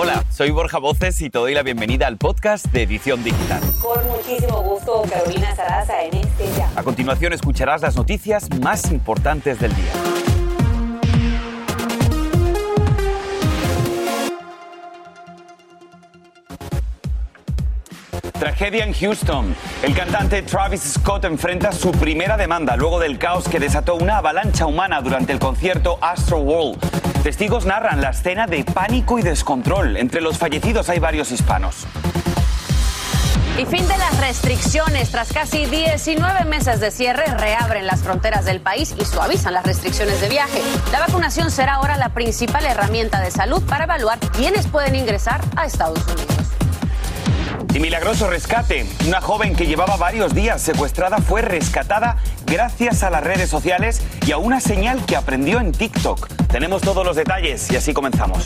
Hola, soy Borja Voces y te doy la bienvenida al podcast de Edición Digital. Con muchísimo gusto, Carolina Sarasa en este ya. A continuación escucharás las noticias más importantes del día. Tragedia en Houston. El cantante Travis Scott enfrenta su primera demanda luego del caos que desató una avalancha humana durante el concierto Astro World. Testigos narran la escena de pánico y descontrol. Entre los fallecidos hay varios hispanos. Y fin de las restricciones. Tras casi 19 meses de cierre, reabren las fronteras del país y suavizan las restricciones de viaje. La vacunación será ahora la principal herramienta de salud para evaluar quiénes pueden ingresar a Estados Unidos. Y milagroso rescate. Una joven que llevaba varios días secuestrada fue rescatada gracias a las redes sociales y a una señal que aprendió en TikTok. Tenemos todos los detalles y así comenzamos.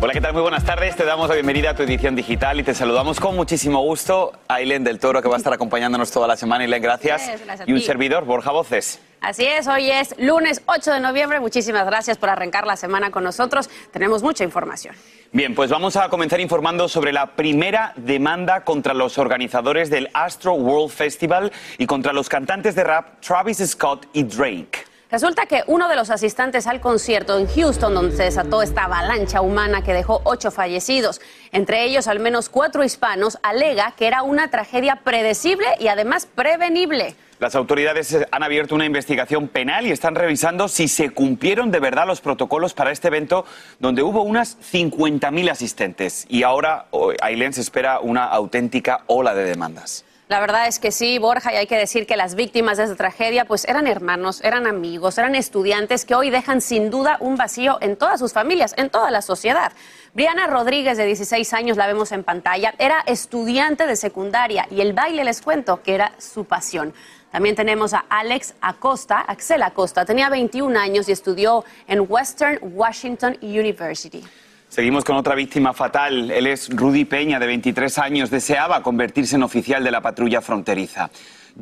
Hola, ¿qué tal? Muy buenas tardes. Te damos la bienvenida a tu edición digital y te saludamos con muchísimo gusto a Aileen del Toro, que va a estar acompañándonos toda la semana. Aileen, gracias. Gracias y un servidor, Borja Voces. Así es, hoy es lunes 8 de noviembre. Muchísimas gracias por arrancar la semana con nosotros. Tenemos mucha información. Bien, pues vamos a comenzar informando sobre la primera demanda contra los organizadores del Astro World Festival y contra los cantantes de rap Travis Scott y Drake. Resulta que uno de los asistentes al concierto en Houston, donde se desató esta avalancha humana que dejó ocho fallecidos, entre ellos al menos cuatro hispanos, alega que era una tragedia predecible y además prevenible. Las autoridades eh, han abierto una investigación penal y están revisando si se cumplieron de verdad los protocolos para este evento donde hubo unas 50.000 asistentes. Y ahora, Ailén, se espera una auténtica ola de demandas. La verdad es que sí, Borja, y hay que decir que las víctimas de esta tragedia pues eran hermanos, eran amigos, eran estudiantes que hoy dejan sin duda un vacío en todas sus familias, en toda la sociedad. Briana Rodríguez, de 16 años, la vemos en pantalla, era estudiante de secundaria y el baile, les cuento, que era su pasión. También tenemos a Alex Acosta, Axel Acosta, tenía 21 años y estudió en Western Washington University. Seguimos con otra víctima fatal. Él es Rudy Peña, de 23 años. Deseaba convertirse en oficial de la patrulla fronteriza.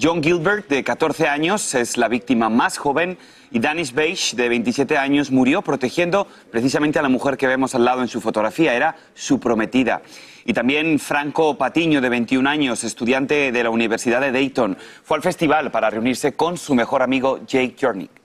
John Gilbert, de 14 años, es la víctima más joven. Y Danish Beige, de 27 años, murió protegiendo precisamente a la mujer que vemos al lado en su fotografía. Era su prometida. Y también Franco Patiño, de 21 años, estudiante de la Universidad de Dayton, fue al festival para reunirse con su mejor amigo Jake Jornick.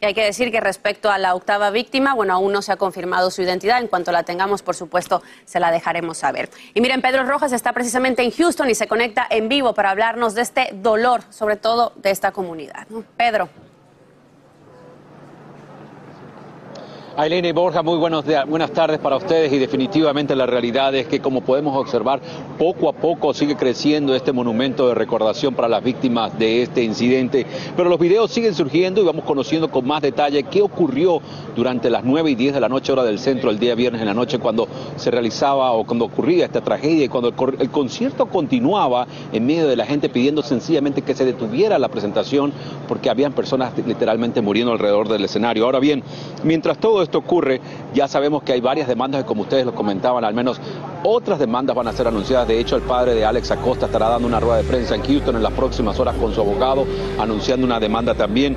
Y hay que decir que respecto a la octava víctima, bueno, aún no se ha confirmado su identidad. En cuanto la tengamos, por supuesto, se la dejaremos saber. Y miren, Pedro Rojas está precisamente en Houston y se conecta en vivo para hablarnos de este dolor, sobre todo de esta comunidad. Pedro. Ailene y Borja, muy buenos días- buenas tardes para ustedes y definitivamente la realidad es que como podemos observar, poco a poco sigue creciendo este monumento de recordación para las víctimas de este incidente, pero los videos siguen surgiendo y vamos conociendo con más detalle qué ocurrió durante las 9 y 10 de la noche hora del centro el día viernes en la noche cuando se realizaba o cuando ocurría esta tragedia y cuando el, el concierto continuaba en medio de la gente pidiendo sencillamente que se detuviera la presentación porque habían personas literalmente muriendo alrededor del escenario. Ahora bien, mientras todo esto ocurre, ya sabemos que hay varias demandas que como ustedes lo comentaban, al menos otras demandas van a ser anunciadas. De hecho, el padre de Alex Acosta estará dando una rueda de prensa en Houston en las próximas horas con su abogado, anunciando una demanda también.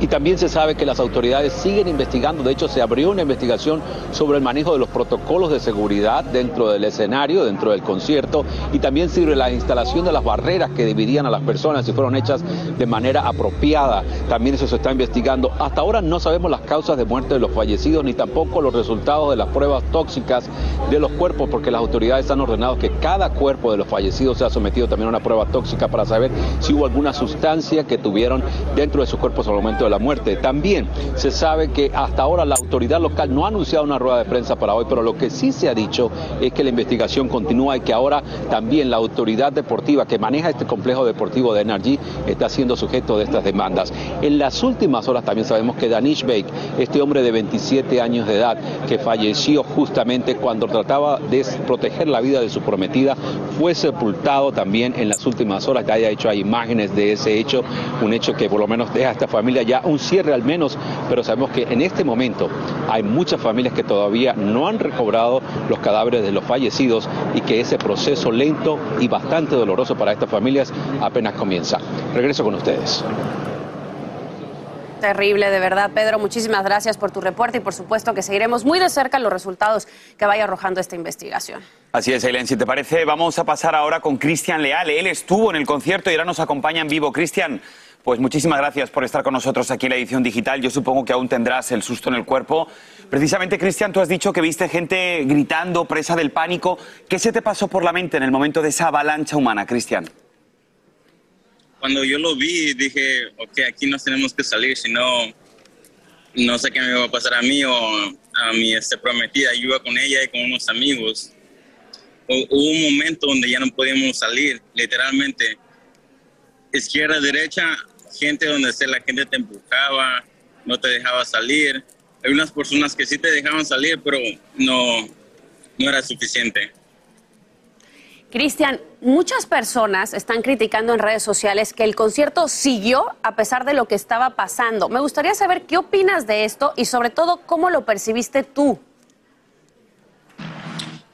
Y también se sabe que las autoridades siguen investigando, de hecho se abrió una investigación sobre el manejo de los protocolos de seguridad dentro del escenario, dentro del concierto, y también sobre la instalación de las barreras que dividían a las personas si fueron hechas de manera apropiada. También eso se está investigando. Hasta ahora no sabemos las causas de muerte de los fallecidos, ni tampoco los resultados de las pruebas tóxicas de los cuerpos, porque las autoridades han ordenado que cada cuerpo de los fallecidos sea sometido también a una prueba tóxica para saber si hubo alguna sustancia que tuvieron dentro de sus cuerpos al momento de la muerte. También se sabe que hasta ahora la autoridad local no ha anunciado una rueda de prensa para hoy, pero lo que sí se ha dicho es que la investigación continúa y que ahora también la autoridad deportiva que maneja este complejo deportivo de NRG está siendo sujeto de estas demandas. En las últimas horas también sabemos que Danish Bake, este hombre de 27 años de edad que falleció justamente cuando trataba de proteger la vida de su prometida, fue sepultado también en las últimas horas. Ya de hecho hay imágenes de ese hecho, un hecho que por lo menos deja a esta familia ya ya un cierre al menos, pero sabemos que en este momento hay muchas familias que todavía no han recobrado los cadáveres de los fallecidos y que ese proceso lento y bastante doloroso para estas familias apenas comienza. Regreso con ustedes. Terrible, de verdad, Pedro. Muchísimas gracias por tu reporte y por supuesto que seguiremos muy de cerca los resultados que vaya arrojando esta investigación. Así es, Eileen. Si te parece, vamos a pasar ahora con Cristian Leal. Él estuvo en el concierto y ahora nos acompaña en vivo. Cristian, pues muchísimas gracias por estar con nosotros aquí en la edición digital. Yo supongo que aún tendrás el susto en el cuerpo. Precisamente, Cristian, tú has dicho que viste gente gritando, presa del pánico. ¿Qué se te pasó por la mente en el momento de esa avalancha humana, Cristian? cuando yo lo vi, dije, ok, aquí nos tenemos que salir, si no, no sé qué me va a pasar a mí o a mi este, prometida. Yo iba con ella y con unos amigos. hubo un momento donde ya no podíamos salir, literalmente. Izquierda, derecha, gente donde la gente te empujaba, no te dejaba salir. Hay unas personas que sí te dejaban salir, pero no, no era suficiente. Cristian, muchas personas están criticando en redes sociales que el concierto siguió a pesar de lo que estaba pasando. Me gustaría saber qué opinas de esto y sobre todo cómo lo percibiste tú.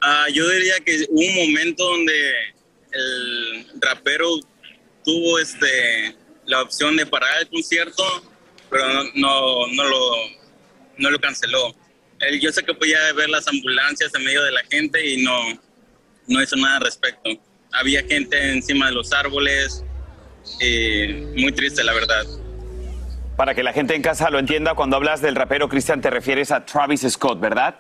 Ah, yo diría que hubo un momento donde el rapero tuvo este, la opción de parar el concierto, pero no, no, lo, no lo canceló. Él, yo sé que podía ver las ambulancias en medio de la gente y no, no hizo nada al respecto. Había gente encima de los árboles, muy triste la verdad. Para que la gente en casa lo entienda, cuando hablas del rapero Cristian te refieres a Travis Scott, ¿verdad?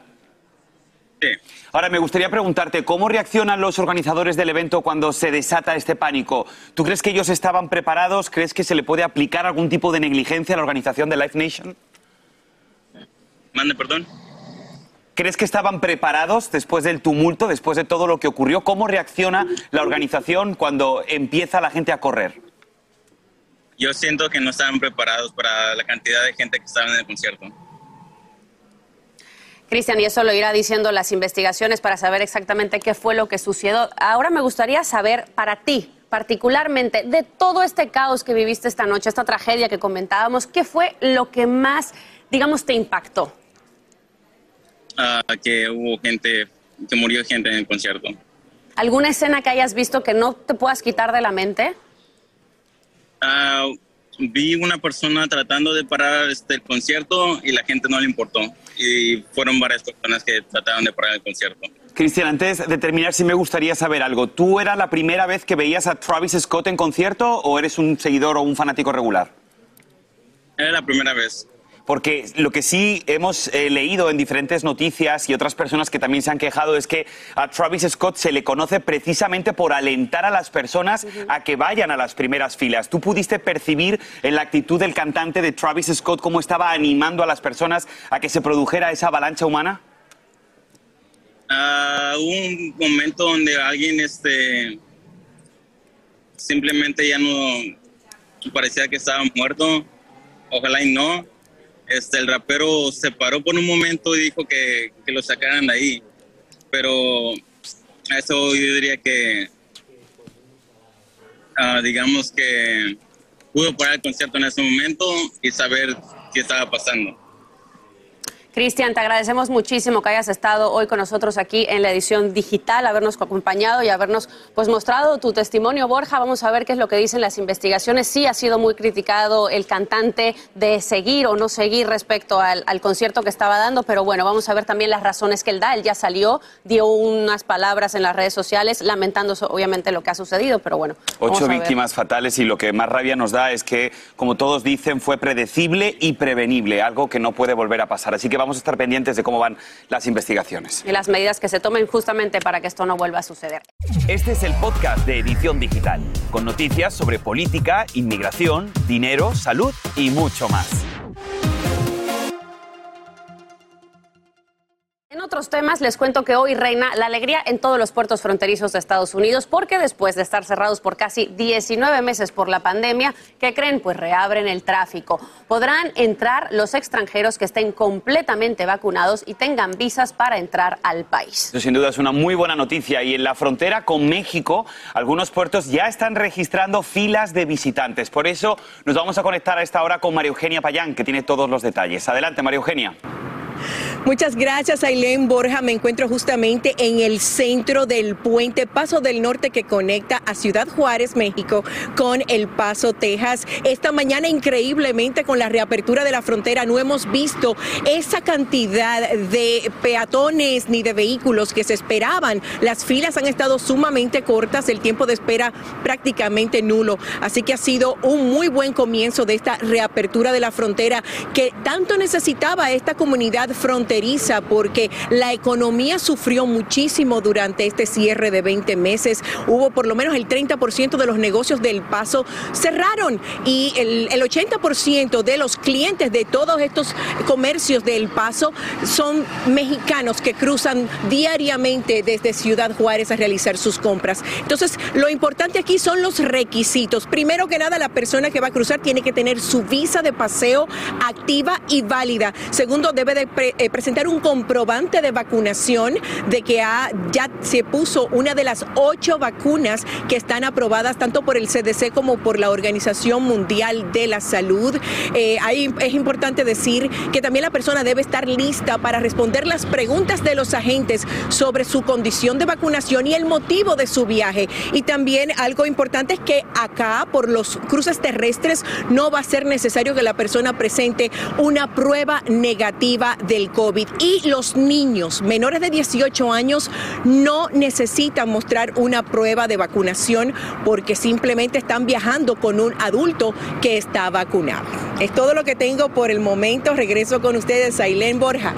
Sí. Ahora, me gustaría preguntarte, ¿cómo reaccionan los organizadores del evento cuando se desata este pánico? ¿Tú crees que ellos estaban preparados? ¿Crees que se le puede aplicar algún tipo de negligencia a la organización de Live Nation? Mande, perdón. ¿Crees que estaban preparados después del tumulto, después de todo lo que ocurrió? ¿Cómo reacciona la organización cuando empieza la gente a correr? Yo siento que no estaban preparados para la cantidad de gente que estaba en el concierto. Cristian, y eso lo irá diciendo las investigaciones para saber exactamente qué fue lo que sucedió. Ahora me gustaría saber para ti, particularmente, de todo este caos que viviste esta noche, esta tragedia que comentábamos, ¿qué fue lo que más, digamos, te impactó? que hubo gente, que murió gente en el concierto. ¿Alguna escena que hayas visto que no te puedas quitar de la mente? Ah, vi una persona tratando de parar este, el concierto y la gente no le importó. Y fueron varias personas que trataron de parar el concierto. Cristian, antes de terminar, sí me gustaría saber algo. ¿Tú era la primera vez que veías a Travis Scott en concierto o eres un seguidor o un fanático regular? Era la primera vez. Porque lo que sí hemos eh, leído en diferentes noticias y otras personas que también se han quejado es que a Travis Scott se le conoce precisamente por alentar a las personas a que vayan a las primeras filas. ¿Tú pudiste percibir en la actitud del cantante de Travis Scott cómo estaba animando a las personas a que se produjera esa avalancha humana? Uh, hubo un momento donde alguien este, simplemente ya no parecía que estaba muerto. Ojalá y no este, el rapero se paró por un momento y dijo que, que lo sacaran de ahí. Pero eso yo diría que, ah, digamos que pudo parar el concierto en ese momento y saber qué estaba pasando. Cristian, te agradecemos muchísimo que hayas estado hoy con nosotros aquí en la edición digital, habernos acompañado y habernos pues mostrado tu testimonio, Borja. Vamos a ver qué es lo que dicen las investigaciones. Sí ha sido muy criticado el cantante de seguir o no seguir respecto al, concierto que estaba dando, pero bueno, vamos a ver también las razones que él da. Él ya salió, dio unas palabras en las redes sociales lamentando obviamente lo que ha sucedido, pero bueno. Ocho víctimas fatales y lo que más rabia nos da es que, como todos dicen, fue predecible y prevenible, algo que no puede volver a pasar. Así que vamos a estar pendientes de cómo van las investigaciones. Y las medidas que se tomen justamente para que esto no vuelva a suceder. Este es el podcast de Edición Digital, con noticias sobre política, inmigración, dinero, salud y mucho más. Otros temas, les cuento que hoy reina la alegría en todos los puertos fronterizos de Estados Unidos, porque después de estar cerrados por casi 19 meses por la pandemia, ¿qué creen? Pues reabren el tráfico. Podrán entrar los extranjeros que estén completamente vacunados y tengan visas para entrar al país. Eso sin duda es una muy buena noticia. Y en la frontera con México, algunos puertos ya están registrando filas de visitantes. Por eso nos vamos a conectar a esta hora con María Eugenia Payán, que tiene todos los detalles. Adelante, María Eugenia. Muchas gracias, Ailén Borja. Me encuentro justamente en el centro del puente Paso del Norte que conecta a Ciudad Juárez, México, con El Paso, Texas. Esta mañana, increíblemente, con la reapertura de la frontera, no hemos visto esa cantidad de peatones ni de vehículos que se esperaban. Las filas han estado sumamente cortas, el tiempo de espera prácticamente nulo. Así que ha sido un muy buen comienzo de esta reapertura de la frontera que tanto necesitaba esta comunidad fronteriza porque la economía sufrió muchísimo durante este cierre de 20 meses. Hubo por lo menos el 30% de los negocios del paso cerraron y el, el 80% de los clientes de todos estos comercios del paso son mexicanos que cruzan diariamente desde Ciudad Juárez a realizar sus compras. Entonces, lo importante aquí son los requisitos. Primero que nada, la persona que va a cruzar tiene que tener su visa de paseo activa y válida. Segundo, debe de pre- eh, presentar un comprobante de vacunación de que ha- ya se puso una de las ocho vacunas que están aprobadas tanto por el CDC como por la Organización Mundial de la Salud. Eh, ahí es importante decir que también la persona debe estar lista para responder las preguntas de los agentes sobre su condición de vacunación y el motivo de su viaje. Y también algo importante es que acá, por los cruces terrestres, no va a ser necesario que la persona presente una prueba negativa del COVID. Y los niños menores de 18 años no necesitan mostrar una prueba de vacunación porque simplemente están viajando con un adulto que está vacunado. Es todo lo que tengo por el momento. Regreso con ustedes, Ailén Borja.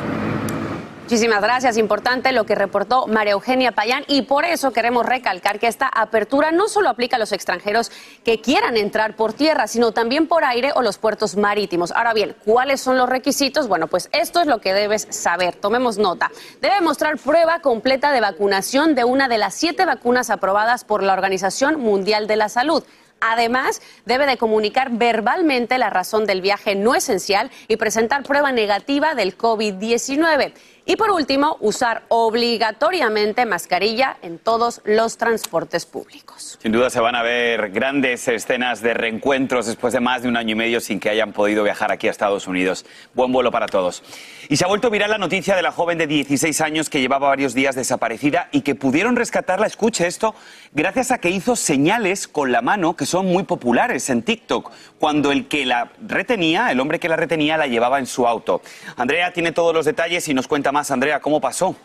Muchísimas gracias. Importante lo que reportó María Eugenia Payán y por eso queremos recalcar que esta apertura no solo aplica a los extranjeros que quieran entrar por tierra, sino también por aire o los puertos marítimos. Ahora bien, ¿cuáles son los requisitos? Bueno, pues esto es lo que debes saber. Tomemos nota. Debe mostrar prueba completa de vacunación de una de las siete vacunas aprobadas por la Organización Mundial de la Salud. Además, debe de comunicar verbalmente la razón del viaje no esencial y presentar prueba negativa del COVID-19. Y por último, usar obligatoriamente mascarilla en todos los transportes públicos. Sin duda se van a ver grandes escenas de reencuentros después de más de un año y medio sin que hayan podido viajar aquí a Estados Unidos. Buen vuelo para todos. Y se ha vuelto viral la noticia de la joven de 16 años que llevaba varios días desaparecida y que pudieron rescatarla, escuche esto, gracias a que hizo señales con la mano que son muy populares en TikTok, cuando el que la retenía, el hombre que la retenía, la llevaba en su auto. Andrea tiene todos los detalles y nos cuenta más. Andrea, ¿cómo pasó?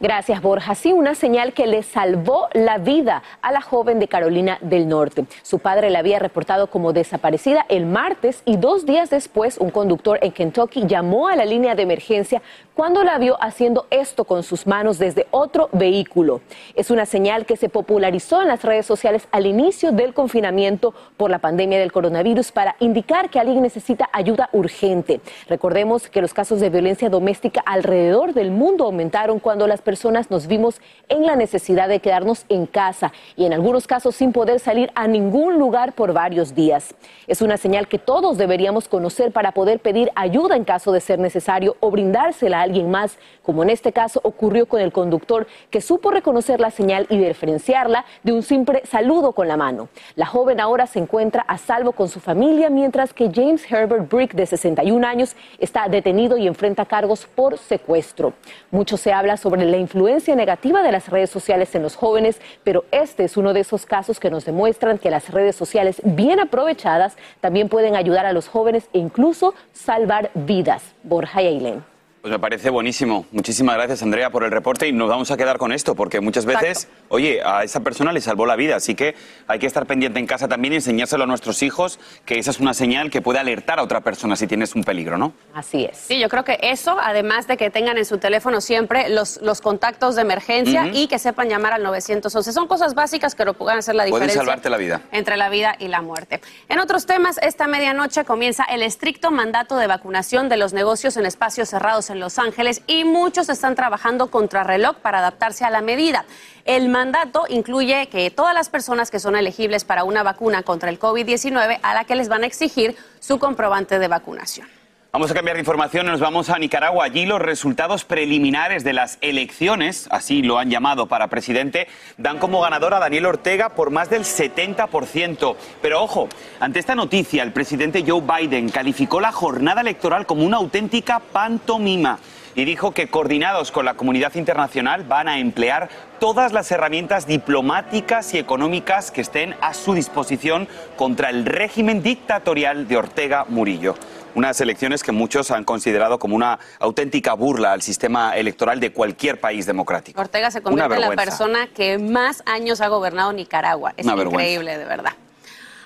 Gracias, Borja. Sí, una señal que le salvó la vida a la joven de Carolina del Norte. Su padre la había reportado como desaparecida el martes y dos días después un conductor en Kentucky llamó a la línea de emergencia cuando la vio haciendo esto con sus manos desde otro vehículo. Es una señal que se popularizó en las redes sociales al inicio del confinamiento por la pandemia del coronavirus para indicar que alguien necesita ayuda urgente. Recordemos que los casos de violencia doméstica alrededor del mundo aumentaron cuando las personas nos vimos en la necesidad de quedarnos en casa y en algunos casos sin poder salir a ningún lugar por varios días. Es una señal que todos deberíamos conocer para poder pedir ayuda en caso de ser necesario o brindársela a alguien más, como en este caso ocurrió con el conductor que supo reconocer la señal y diferenciarla de un simple saludo con la mano. La joven ahora se encuentra a salvo con su familia, mientras que James Herbert Brick, de 61 años, está detenido y enfrenta cargos por secuestro. Mucho se habla sobre la influencia negativa de las redes sociales en los jóvenes, pero este es uno de esos casos que nos demuestran que las redes sociales bien aprovechadas también pueden ayudar a los jóvenes e incluso salvar vidas. Borja y Ailén. Pues me parece buenísimo. Muchísimas gracias, Andrea, por el reporte y nos vamos a quedar con esto, porque muchas veces, oye, a esa persona le salvó la vida, así que hay que estar pendiente en casa también y enseñárselo a nuestros hijos, que esa es una señal que puede alertar a otra persona si tienes un peligro, ¿no? Así es. Sí, yo creo que eso, además de que tengan en su teléfono siempre los, los contactos de emergencia y que sepan llamar al 911. Son cosas básicas que lo puedan hacer la Pueden diferencia. salvarte la vida. Entre la vida y la muerte. En otros temas, esta medianoche comienza el estricto mandato de vacunación de los negocios en espacios cerrados en Los Ángeles y muchos están trabajando contra reloj para adaptarse a la medida. El mandato incluye que todas las personas que son elegibles para una vacuna contra el COVID-19 a la que les van a exigir su comprobante de vacunación. Vamos a cambiar de información, nos vamos a Nicaragua. Allí los resultados preliminares de las elecciones, así lo han llamado para presidente, dan como ganador a Daniel Ortega por más del 70%. Pero ojo, ante esta noticia, el presidente Joe Biden calificó la jornada electoral como una auténtica pantomima y dijo que coordinados con la comunidad internacional van a emplear todas las herramientas diplomáticas y económicas que estén a su disposición contra el régimen dictatorial de Ortega Murillo unas elecciones que muchos han considerado como una auténtica burla al sistema electoral de cualquier país democrático. Ortega se convierte en la persona que más años ha gobernado Nicaragua. Es increíble, de verdad.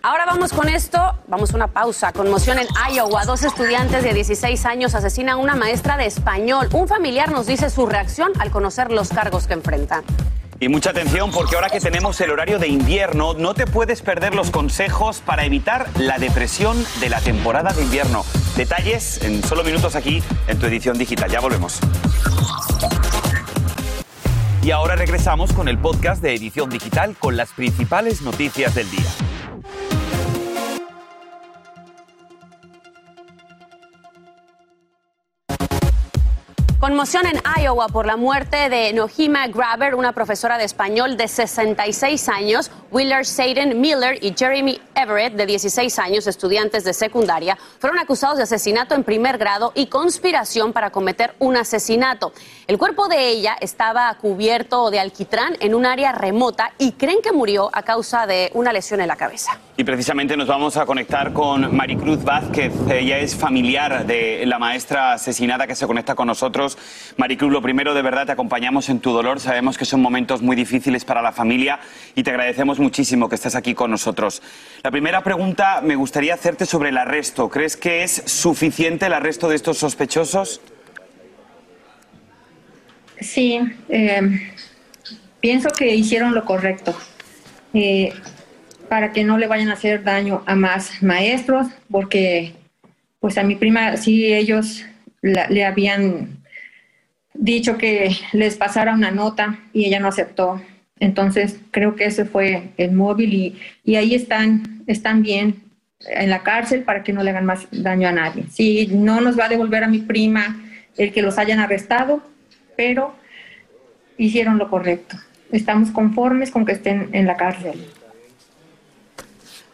Ahora vamos con esto, vamos a una pausa. Conmoción en Iowa. Dos estudiantes de 16 años asesinan a una maestra de español. Un familiar nos dice su reacción al conocer los cargos que enfrentan. Y mucha atención porque ahora que tenemos el horario de invierno, no te puedes perder los consejos para evitar la depresión de la temporada de invierno. Detalles en solo minutos aquí en tu edición digital. Ya volvemos. Y ahora regresamos con el podcast de edición digital con las principales noticias del día. Conmoción en Iowa por la muerte de Nohima Graber, una profesora de español de 66 años, Willard Saden Miller y Jeremy Everett, de 16 años, estudiantes de secundaria, fueron acusados de asesinato en primer grado y conspiración para cometer un asesinato. El cuerpo de ella estaba cubierto de alquitrán en un área remota y creen que murió a causa de una lesión en la cabeza. Y precisamente nos vamos a conectar con Maricruz Vázquez. Ella es familiar de la maestra asesinada que se conecta con nosotros. Maricruz, lo primero, de verdad, te acompañamos en tu dolor. Sabemos que son momentos muy difíciles para la familia y te agradecemos muchísimo que estés aquí con nosotros. La primera pregunta me gustaría hacerte sobre el arresto. ¿Crees que es suficiente el arresto de estos sospechosos? Sí, eh, pienso que hicieron lo correcto. Eh, para que no le vayan a hacer daño a más maestros, porque pues a mi prima sí ellos le habían dicho que les pasara una nota y ella no aceptó. Entonces creo que ese fue el móvil y, y ahí están, están bien en la cárcel para que no le hagan más daño a nadie. Sí, no nos va a devolver a mi prima el que los hayan arrestado, pero hicieron lo correcto. Estamos conformes con que estén en la cárcel.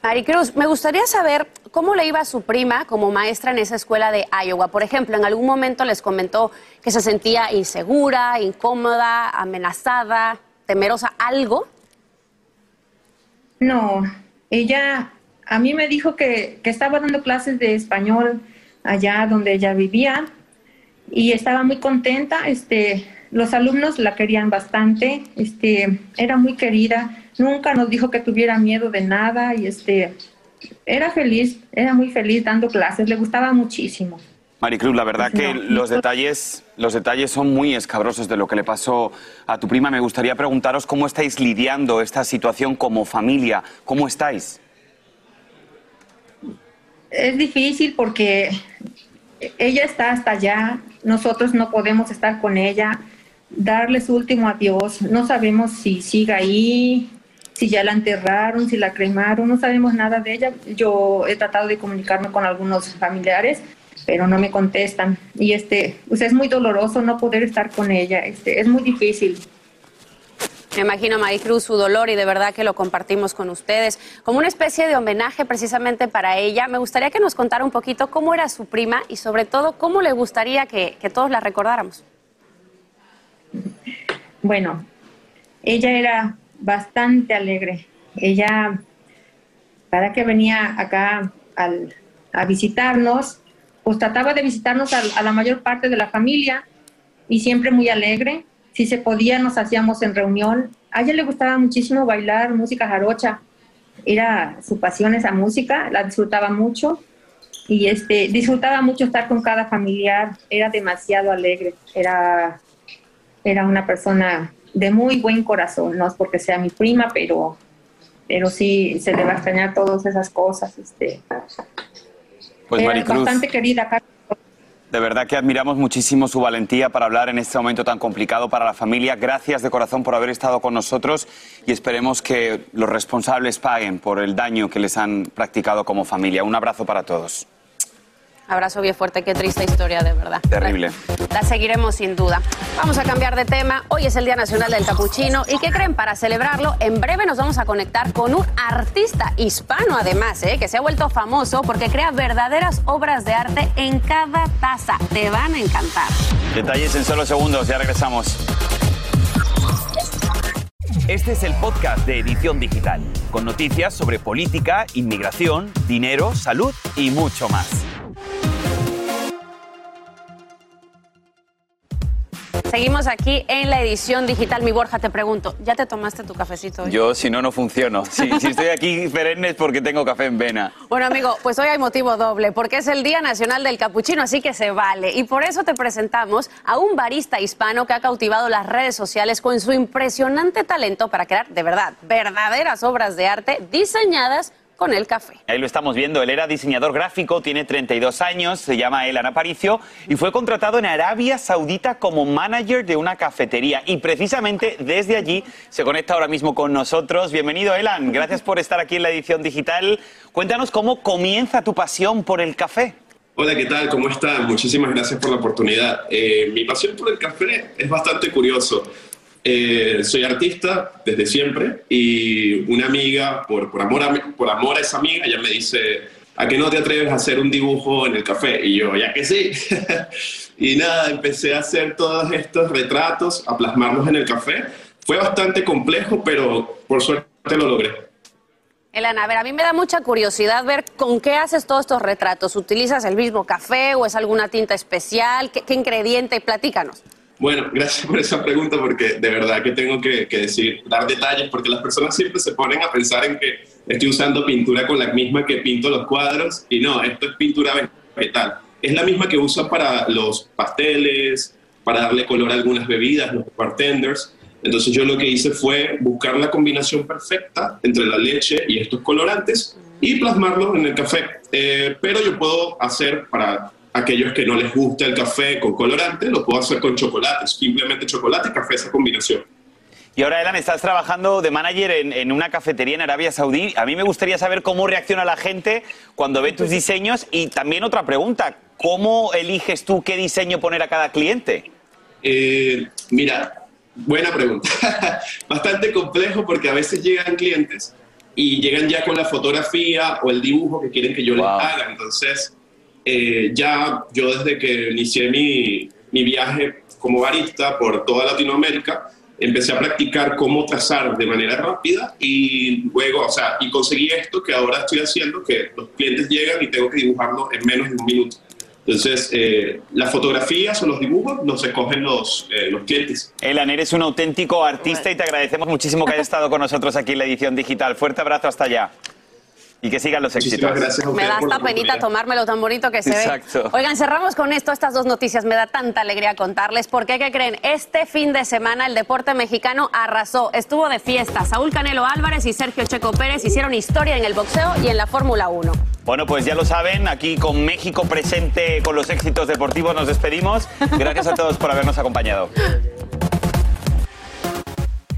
Maricruz, me gustaría saber cómo le iba a su prima como maestra en esa escuela de Iowa. Por ejemplo, en algún momento les comentó que se sentía insegura, incómoda, amenazada, temerosa, algo. No, ella a mí me dijo que, que estaba dando clases de español allá donde ella vivía y estaba muy contenta. Este, los alumnos la querían bastante, este, era muy querida nunca nos dijo que tuviera miedo de nada y este, era feliz, era muy feliz dando clases, le gustaba muchísimo. Maricruz, la verdad que los detalles, los detalles son muy escabrosos de lo que le pasó a tu prima. Me gustaría preguntaros cómo estáis lidiando esta situación como familia. ¿Cómo estáis? Es difícil porque ella está hasta allá, nosotros no podemos estar con ella, darle su último adiós. No sabemos si siga ahí, si ya la enterraron, si la cremaron, no sabemos nada de ella. Yo he tratado de comunicarme con algunos familiares, pero no me contestan. Y este, pues es muy doloroso no poder estar con ella, este, es muy difícil. Me imagino, Maricruz, su dolor y de verdad que lo compartimos con ustedes. Como una especie de homenaje precisamente para ella, me gustaría que nos contara un poquito cómo era su prima y sobre todo cómo le gustaría que, que todos la recordáramos. Bueno, ella era bastante alegre. Ella, cada que venía acá a visitarnos, pues trataba de visitarnos a, la mayor parte de la familia y siempre muy alegre. Si se podía, nos hacíamos en reunión. A ella le gustaba muchísimo bailar música jarocha. Era su pasión esa música, la disfrutaba mucho y este, disfrutaba mucho estar con cada familiar. Era demasiado alegre. Era, era una persona de muy buen corazón, no es porque sea mi prima, pero, pero sí se le va a extrañar todas esas cosas. Este, pues Maricruz, bastante querida. De verdad que admiramos muchísimo su valentía para hablar en este momento tan complicado para la familia. Gracias de corazón por haber estado con nosotros y esperemos que los responsables paguen por el daño que les han practicado como familia. Un abrazo para todos. Abrazo bien fuerte, qué triste historia, de verdad. Terrible. La seguiremos sin duda. Vamos a cambiar de tema. Hoy es el Día Nacional del Capuchino. ¿Y qué creen? Para celebrarlo, en breve nos vamos a conectar con un artista hispano, además, ¿eh? que se ha vuelto famoso porque crea verdaderas obras de arte en cada taza. Te van a encantar. Detalles en solo segundos, ya regresamos. Este es el podcast de Edición Digital, con noticias sobre política, inmigración, dinero, salud y mucho más. Seguimos aquí en la edición digital. Mi Borja, te pregunto, ¿ya te tomaste tu cafecito hoy? Yo, si no, no funciono. Si estoy aquí perenne es porque tengo café en vena. Bueno, amigo, pues hoy hay motivo doble, porque es el Día Nacional del Capuchino, así que se vale. Y por eso te presentamos a un barista hispano que ha cautivado las redes sociales con su impresionante talento para crear, de verdad, verdaderas obras de arte diseñadas con el café. Ahí lo estamos viendo, él era diseñador gráfico, tiene 32 años, se llama Elan Aparicio y fue contratado en Arabia Saudita como manager de una cafetería y precisamente desde allí se conecta ahora mismo con nosotros. Bienvenido Elan, gracias por estar aquí en la edición digital. Cuéntanos cómo comienza tu pasión por el café. Hola, ¿qué tal? ¿Cómo están? Muchísimas gracias por la oportunidad. Eh, mi pasión por el café es bastante curioso. Eh, soy artista desde siempre y una amiga, por, amor a, por amor a esa amiga, ella me dice, ¿a qué no te atreves a hacer un dibujo en el café? Y yo, ya que sí. y nada, empecé a hacer todos estos retratos, a plasmarlos en el café. Fue bastante complejo, pero por suerte lo logré. Elena, a ver, a mí me da mucha curiosidad ver con qué haces todos estos retratos. ¿Utilizas el mismo café o es alguna tinta especial? ¿Qué, qué ingrediente? Platícanos. Bueno, gracias por esa pregunta porque de verdad que tengo que, decir, dar detalles porque las personas siempre se ponen a pensar en que estoy usando pintura con la misma que pinto los cuadros y no, esto es pintura vegetal. Es la misma que usan para los pasteles, para darle color a algunas bebidas, los bartenders. Entonces yo lo que hice fue buscar la combinación perfecta entre la leche y estos colorantes y plasmarlo en el café. Eh, pero yo puedo hacer para aquellos que no les gusta el café con colorante, lo puedo hacer con chocolate, simplemente chocolate y café, esa combinación. Y ahora, Elan, estás trabajando de manager en, una cafetería en Arabia Saudí. A mí me gustaría saber cómo reacciona la gente cuando ve tus diseños. Y también otra pregunta, ¿cómo eliges tú qué diseño poner a cada cliente? Eh, mira, buena pregunta. Bastante complejo porque a veces llegan clientes y llegan ya con la fotografía o el dibujo que quieren que yo les haga. Entonces, eh, ya yo desde que inicié mi, mi viaje como barista por toda Latinoamérica, empecé a practicar cómo trazar de manera rápida y luego, o sea, y conseguí esto que ahora estoy haciendo, que los clientes llegan y tengo que dibujarlo en menos de un minuto. Entonces, eh, las fotografías o los dibujos los escogen los, eh, los clientes. Elan, eres un auténtico artista y te agradecemos muchísimo que hayas estado con nosotros aquí en la edición digital. Fuerte abrazo hasta allá y que sigan los éxitos. Me da esta penita tomármelo tan bonito que se Exacto. ve. Oigan, cerramos con esto, estas dos noticias. Me da tanta alegría contarles. Porque, ¿qué creen? Este fin de semana el deporte mexicano arrasó. Estuvo de fiesta. Saúl Canelo Álvarez y Sergio Checo Pérez hicieron historia en el boxeo y en la Fórmula 1. Bueno, pues ya lo saben, aquí con México presente con los éxitos deportivos nos despedimos. Gracias a todos por habernos acompañado.